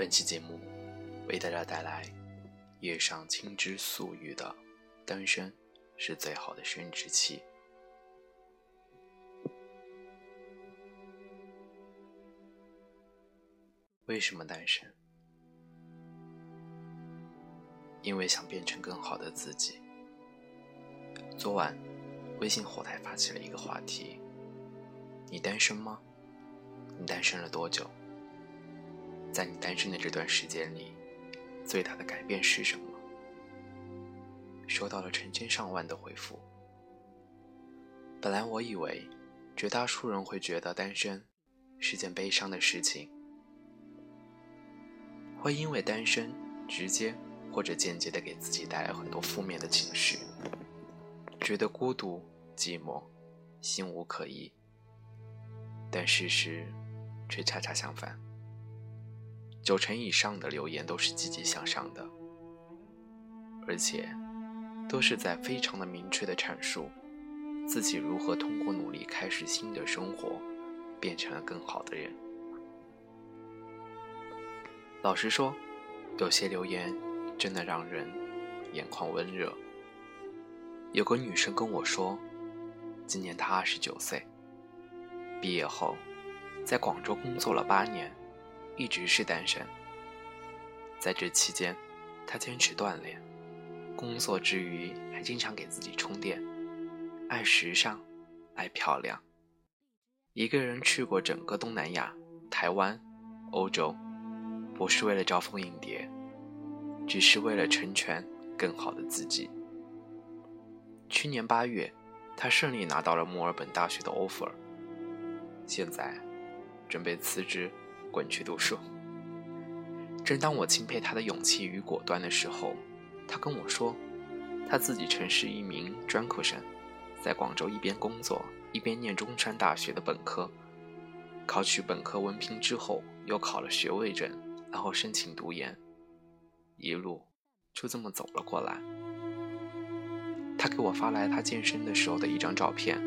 本期节目为大家带来叶上青之素语的“单身是最好的生殖器”。为什么单身？因为想变成更好的自己。昨晚，微信后台发起了一个话题：你单身吗？你单身了多久？在你单身的这段时间里，最大的改变是什么？收到了成千上万的回复。本来我以为，绝大多数人会觉得单身是件悲伤的事情，会因为单身直接或者间接的给自己带来很多负面的情绪，觉得孤独、寂寞、心无可依。但事实却恰恰相反。九成以上的留言都是积极向上的，而且都是在非常的明确的阐述自己如何通过努力开始新的生活，变成了更好的人。老实说，有些留言真的让人眼眶温热。有个女生跟我说，今年她二十九岁，毕业后在广州工作了八年。一直是单身，在这期间，他坚持锻炼，工作之余还经常给自己充电，爱时尚，爱漂亮，一个人去过整个东南亚、台湾、欧洲，不是为了招蜂引蝶，只是为了成全更好的自己。去年八月，他顺利拿到了墨尔本大学的 offer，现在准备辞职。滚去读书。正当我钦佩他的勇气与果断的时候，他跟我说，他自己曾是一名专科生，在广州一边工作一边念中山大学的本科，考取本科文凭之后，又考了学位证，然后申请读研，一路就这么走了过来。他给我发来他健身的时候的一张照片，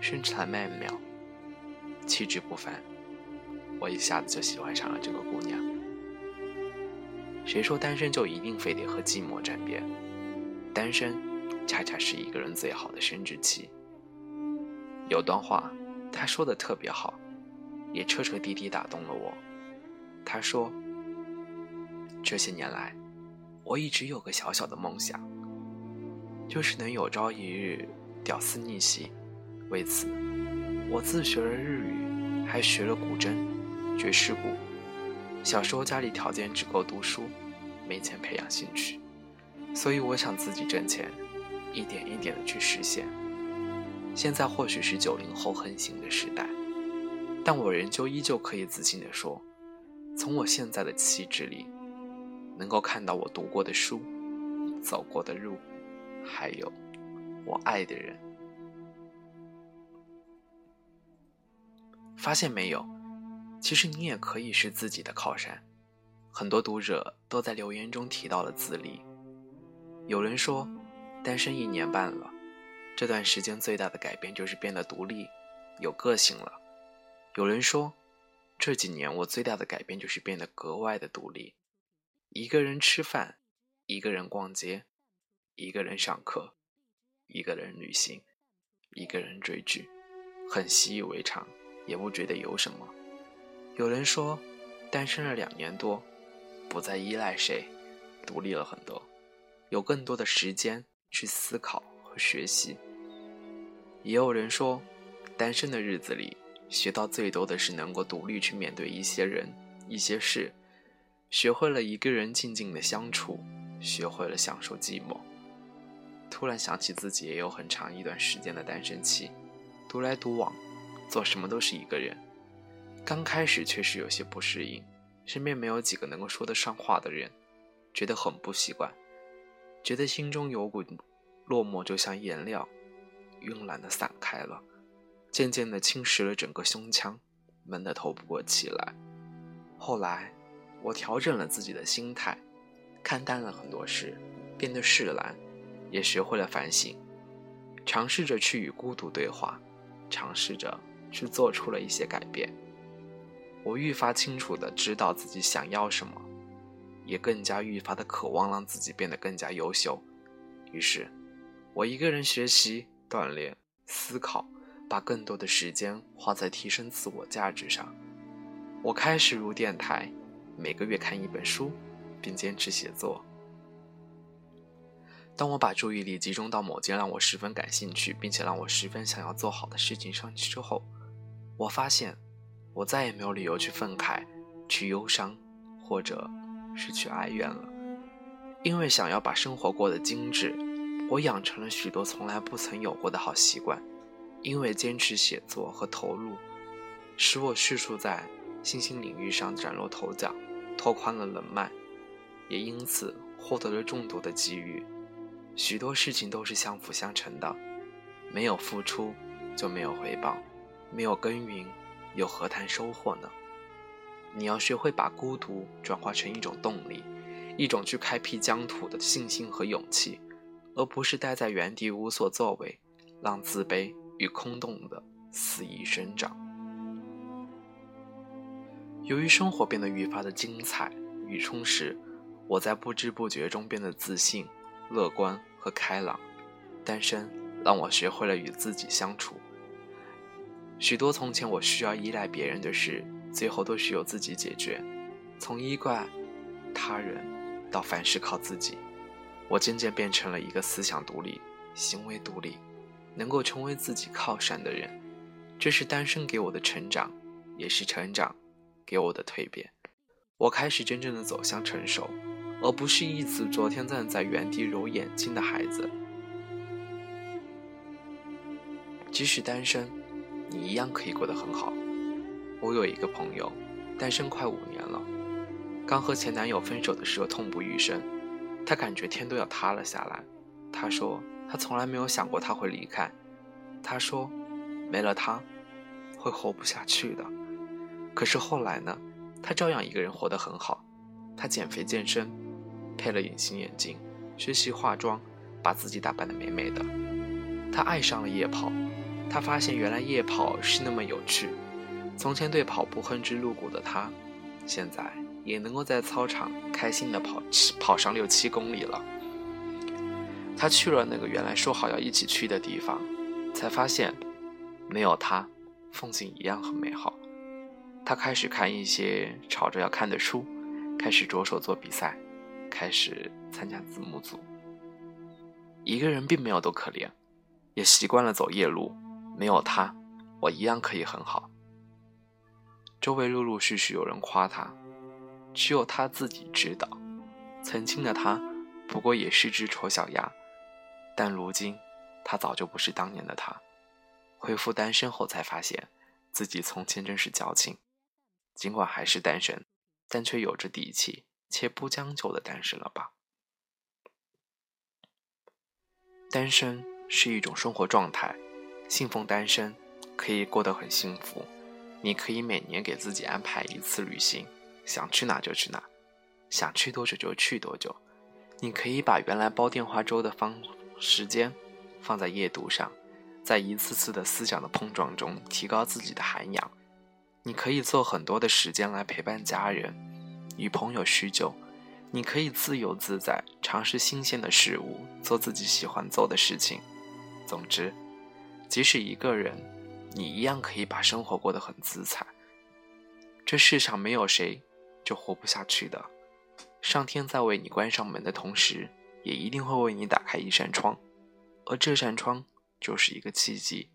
身材曼妙，气质不凡。我一下子就喜欢上了这个姑娘。谁说单身就一定非得和寂寞沾边？单身恰恰是一个人最好的生殖器。有段话，他说的特别好，也彻彻底底打动了我。他说：“这些年来，我一直有个小小的梦想，就是能有朝一日屌丝逆袭。为此，我自学了日语，还学了古筝。”爵士鼓。小时候家里条件只够读书，没钱培养兴趣，所以我想自己挣钱，一点一点的去实现。现在或许是九零后横行的时代，但我仍旧依旧可以自信的说，从我现在的气质里，能够看到我读过的书，走过的路，还有我爱的人。发现没有？其实你也可以是自己的靠山。很多读者都在留言中提到了自立。有人说，单身一年半了，这段时间最大的改变就是变得独立、有个性了。有人说，这几年我最大的改变就是变得格外的独立，一个人吃饭，一个人逛街，一个人上课，一个人旅行，一个人追剧，很习以为常，也不觉得有什么。有人说，单身了两年多，不再依赖谁，独立了很多，有更多的时间去思考和学习。也有人说，单身的日子里，学到最多的是能够独立去面对一些人、一些事，学会了一个人静静的相处，学会了享受寂寞。突然想起自己也有很长一段时间的单身期，独来独往，做什么都是一个人。刚开始确实有些不适应，身边没有几个能够说得上话的人，觉得很不习惯，觉得心中有股落寞，就像颜料，慵懒的散开了，渐渐的侵蚀了整个胸腔，闷得透不过气来。后来，我调整了自己的心态，看淡了很多事，变得释然，也学会了反省，尝试着去与孤独对话，尝试着去做出了一些改变。我愈发清楚的知道自己想要什么，也更加愈发的渴望让自己变得更加优秀。于是，我一个人学习、锻炼、思考，把更多的时间花在提升自我价值上。我开始入电台，每个月看一本书，并坚持写作。当我把注意力集中到某件让我十分感兴趣，并且让我十分想要做好的事情上去之后，我发现，我再也没有理由去愤慨、去忧伤，或者是去哀怨了。因为想要把生活过得精致，我养成了许多从来不曾有过的好习惯。因为坚持写作和投入，使我迅速在新兴领域上崭露头角，拓宽了人脉，也因此获得了众多的机遇。许多事情都是相辅相成的，没有付出就没有回报，没有耕耘又何谈收获呢？你要学会把孤独转化成一种动力，一种去开辟疆土的信心和勇气，而不是待在原地无所作为，让自卑与空洞的肆意生长。由于生活变得愈发的精彩与充实，我在不知不觉中变得自信。乐观和开朗，单身让我学会了与自己相处。许多从前我需要依赖别人的事，最后都是由自己解决。从依赖他人到凡事靠自己，我渐渐变成了一个思想独立、行为独立、能够成为自己靠山的人。这是单身给我的成长，也是成长给我的蜕变。我开始真正的走向成熟。而不是一直昨天站在原地揉眼睛的孩子。即使单身，你一样可以过得很好。我有一个朋友，单身快五年了，刚和前男友分手的时候痛不欲生，他感觉天都要塌了下来。他说他从来没有想过他会离开，他说没了他会活不下去的。可是后来呢，他照样一个人活得很好，他减肥健身。配了隐形眼镜，学习化妆，把自己打扮得美美的。他爱上了夜跑，他发现原来夜跑是那么有趣。从前对跑步恨之入骨的他，现在也能够在操场开心的跑跑上六七公里了。他去了那个原来说好要一起去的地方，才发现没有他，风景一样很美好。他开始看一些吵着要看的书，开始着手做比赛。开始参加字幕组。一个人并没有多可怜，也习惯了走夜路。没有他，我一样可以很好。周围陆陆续续有人夸他，只有他自己知道，曾经的他不过也是只丑小鸭。但如今，他早就不是当年的他。恢复单身后，才发现自己从前真是矫情。尽管还是单身，但却有着底气。且不将就的单身了吧？单身是一种生活状态，信奉单身可以过得很幸福。你可以每年给自己安排一次旅行，想去哪就去哪，想去多久就去多久。你可以把原来煲电话粥的方时间放在夜读上，在一次次的思想的碰撞中提高自己的涵养。你可以做很多的时间来陪伴家人。与朋友叙旧，你可以自由自在，尝试新鲜的事物，做自己喜欢做的事情。总之，即使一个人，你一样可以把生活过得很自在。这世上没有谁就活不下去的。上天在为你关上门的同时，也一定会为你打开一扇窗，而这扇窗就是一个契机，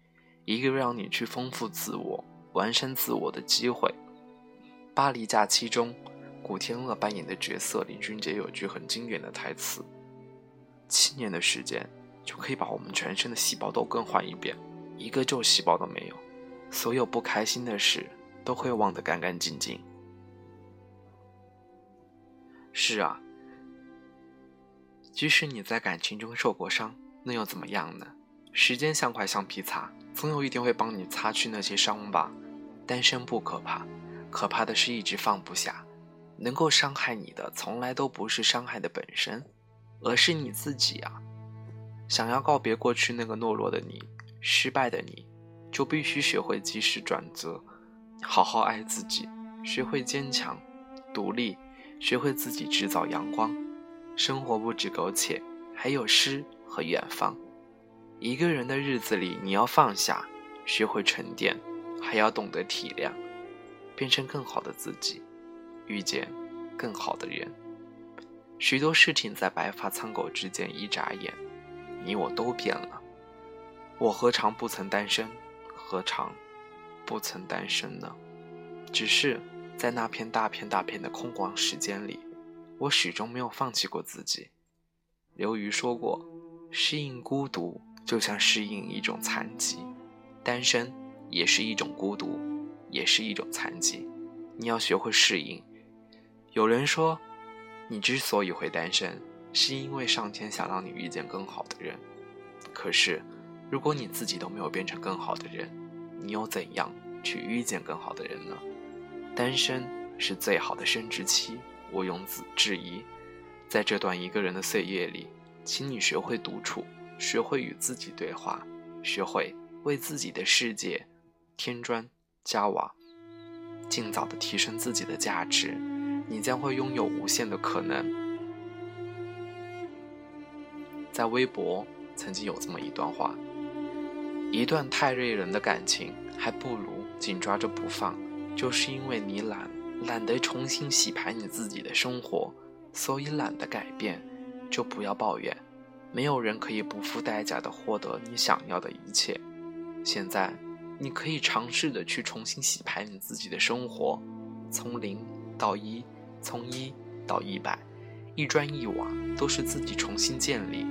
一个让你去丰富自我、完善自我的机会。巴黎假期中。古天乐扮演的角色林俊杰有句很经典的台词：“七年的时间就可以把我们全身的细胞都更换一遍，一个旧细胞都没有，所有不开心的事都会忘得干干净净。”是啊，即使你在感情中受过伤，那又怎么样呢？时间像块橡皮擦，总有一天会帮你擦去那些伤疤。单身不可怕，可怕的是一直放不下。能够伤害你的，从来都不是伤害的本身，而是你自己啊！想要告别过去那个懦弱的你、失败的你，就必须学会及时转折，好好爱自己，学会坚强、独立，学会自己制造阳光。生活不止苟且，还有诗和远方。一个人的日子里，你要放下，学会沉淀，还要懂得体谅，变成更好的自己，遇见更好的人。许多事情在白发苍狗之间一眨眼，你我都变了。我何尝不曾单身？何尝不曾单身呢？只是在那片大片大片的空旷时间里，我始终没有放弃过自己。刘瑜说过：“适应孤独，就像适应一种残疾。单身也是一种孤独，也是一种残疾。你要学会适应。”有人说。你之所以会单身，是因为上天想让你遇见更好的人。可是，如果你自己都没有变成更好的人，你又怎样去遇见更好的人呢？单身是最好的生殖期，毋庸置疑。在这段一个人的岁月里，请你学会独处，学会与自己对话，学会为自己的世界添砖加瓦，尽早的提升自己的价值。你将会拥有无限的可能。在微博曾经有这么一段话：一段太累人的感情，还不如紧抓着不放。就是因为你懒，懒得重新洗牌你自己的生活，所以懒得改变，就不要抱怨。没有人可以不付代价的获得你想要的一切。现在，你可以尝试的去重新洗牌你自己的生活，从零到一。从一到一百，一砖一瓦都是自己重新建立，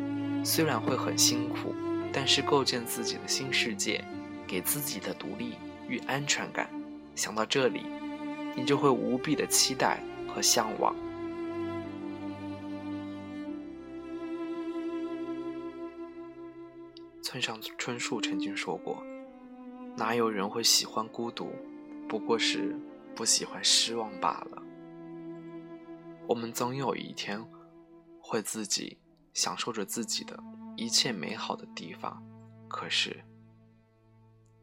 虽然会很辛苦，但是构建自己的新世界，给自己的独立与安全感。想到这里，你就会无比的期待和向往。村上春树曾经说过：“哪有人会喜欢孤独？不过是不喜欢失望罢了。”我们总有一天，会自己享受着自己的一切美好的地方。可是，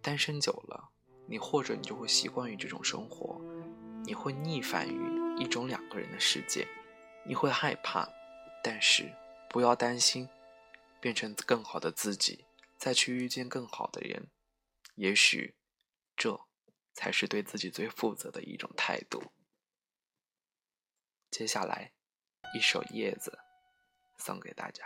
单身久了，你或者你就会习惯于这种生活，你会逆反于一种两个人的世界，你会害怕。但是不要担心，变成更好的自己，再去遇见更好的人，也许，这才是对自己最负责的一种态度。接下来，一首《叶子》送给大家。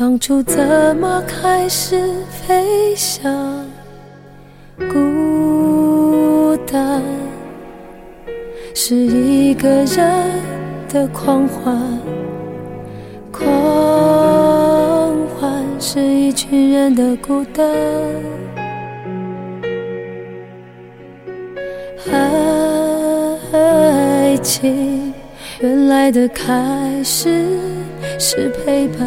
当初怎么开始飞翔？孤单是一个人的狂欢，狂欢是一群人的孤单。爱情原来的开始是陪伴，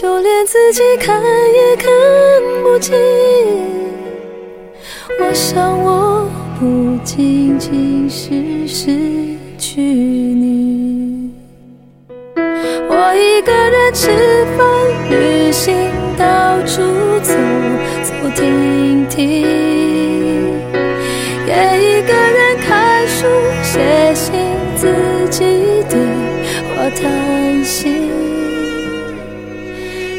就连自己看也看不清。我想我不仅仅是失去你，我一个人吃饭、旅行、到处走走停停，也一个人看书、写信。自己对话叹息，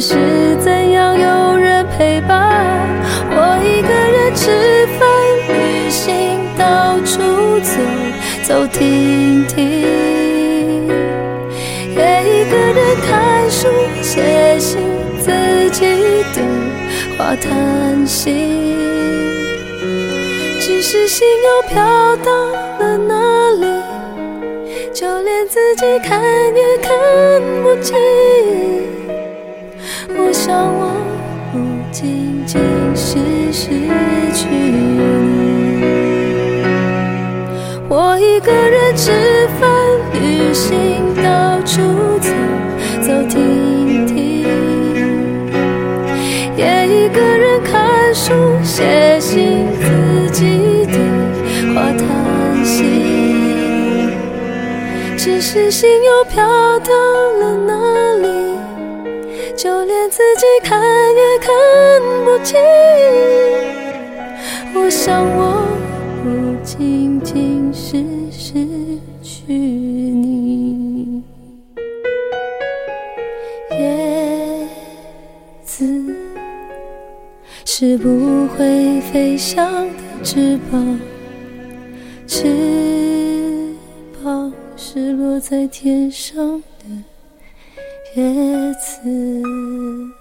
是怎样有人陪伴我一个人吃饭、旅行、到处走走停停，也一个人看书、写信，自己的话叹息。只是心又飘到了哪里，就连自己看也看不清。我想我不仅仅是失去，我一个人吃饭、旅行，到处走走停停，也一个人看书、写信，自己的话叹息。只是心又飘到？连自己看也看不清。我想我不仅仅是失去你，叶子是不会飞翔的翅膀，翅膀是落在天上的。叶子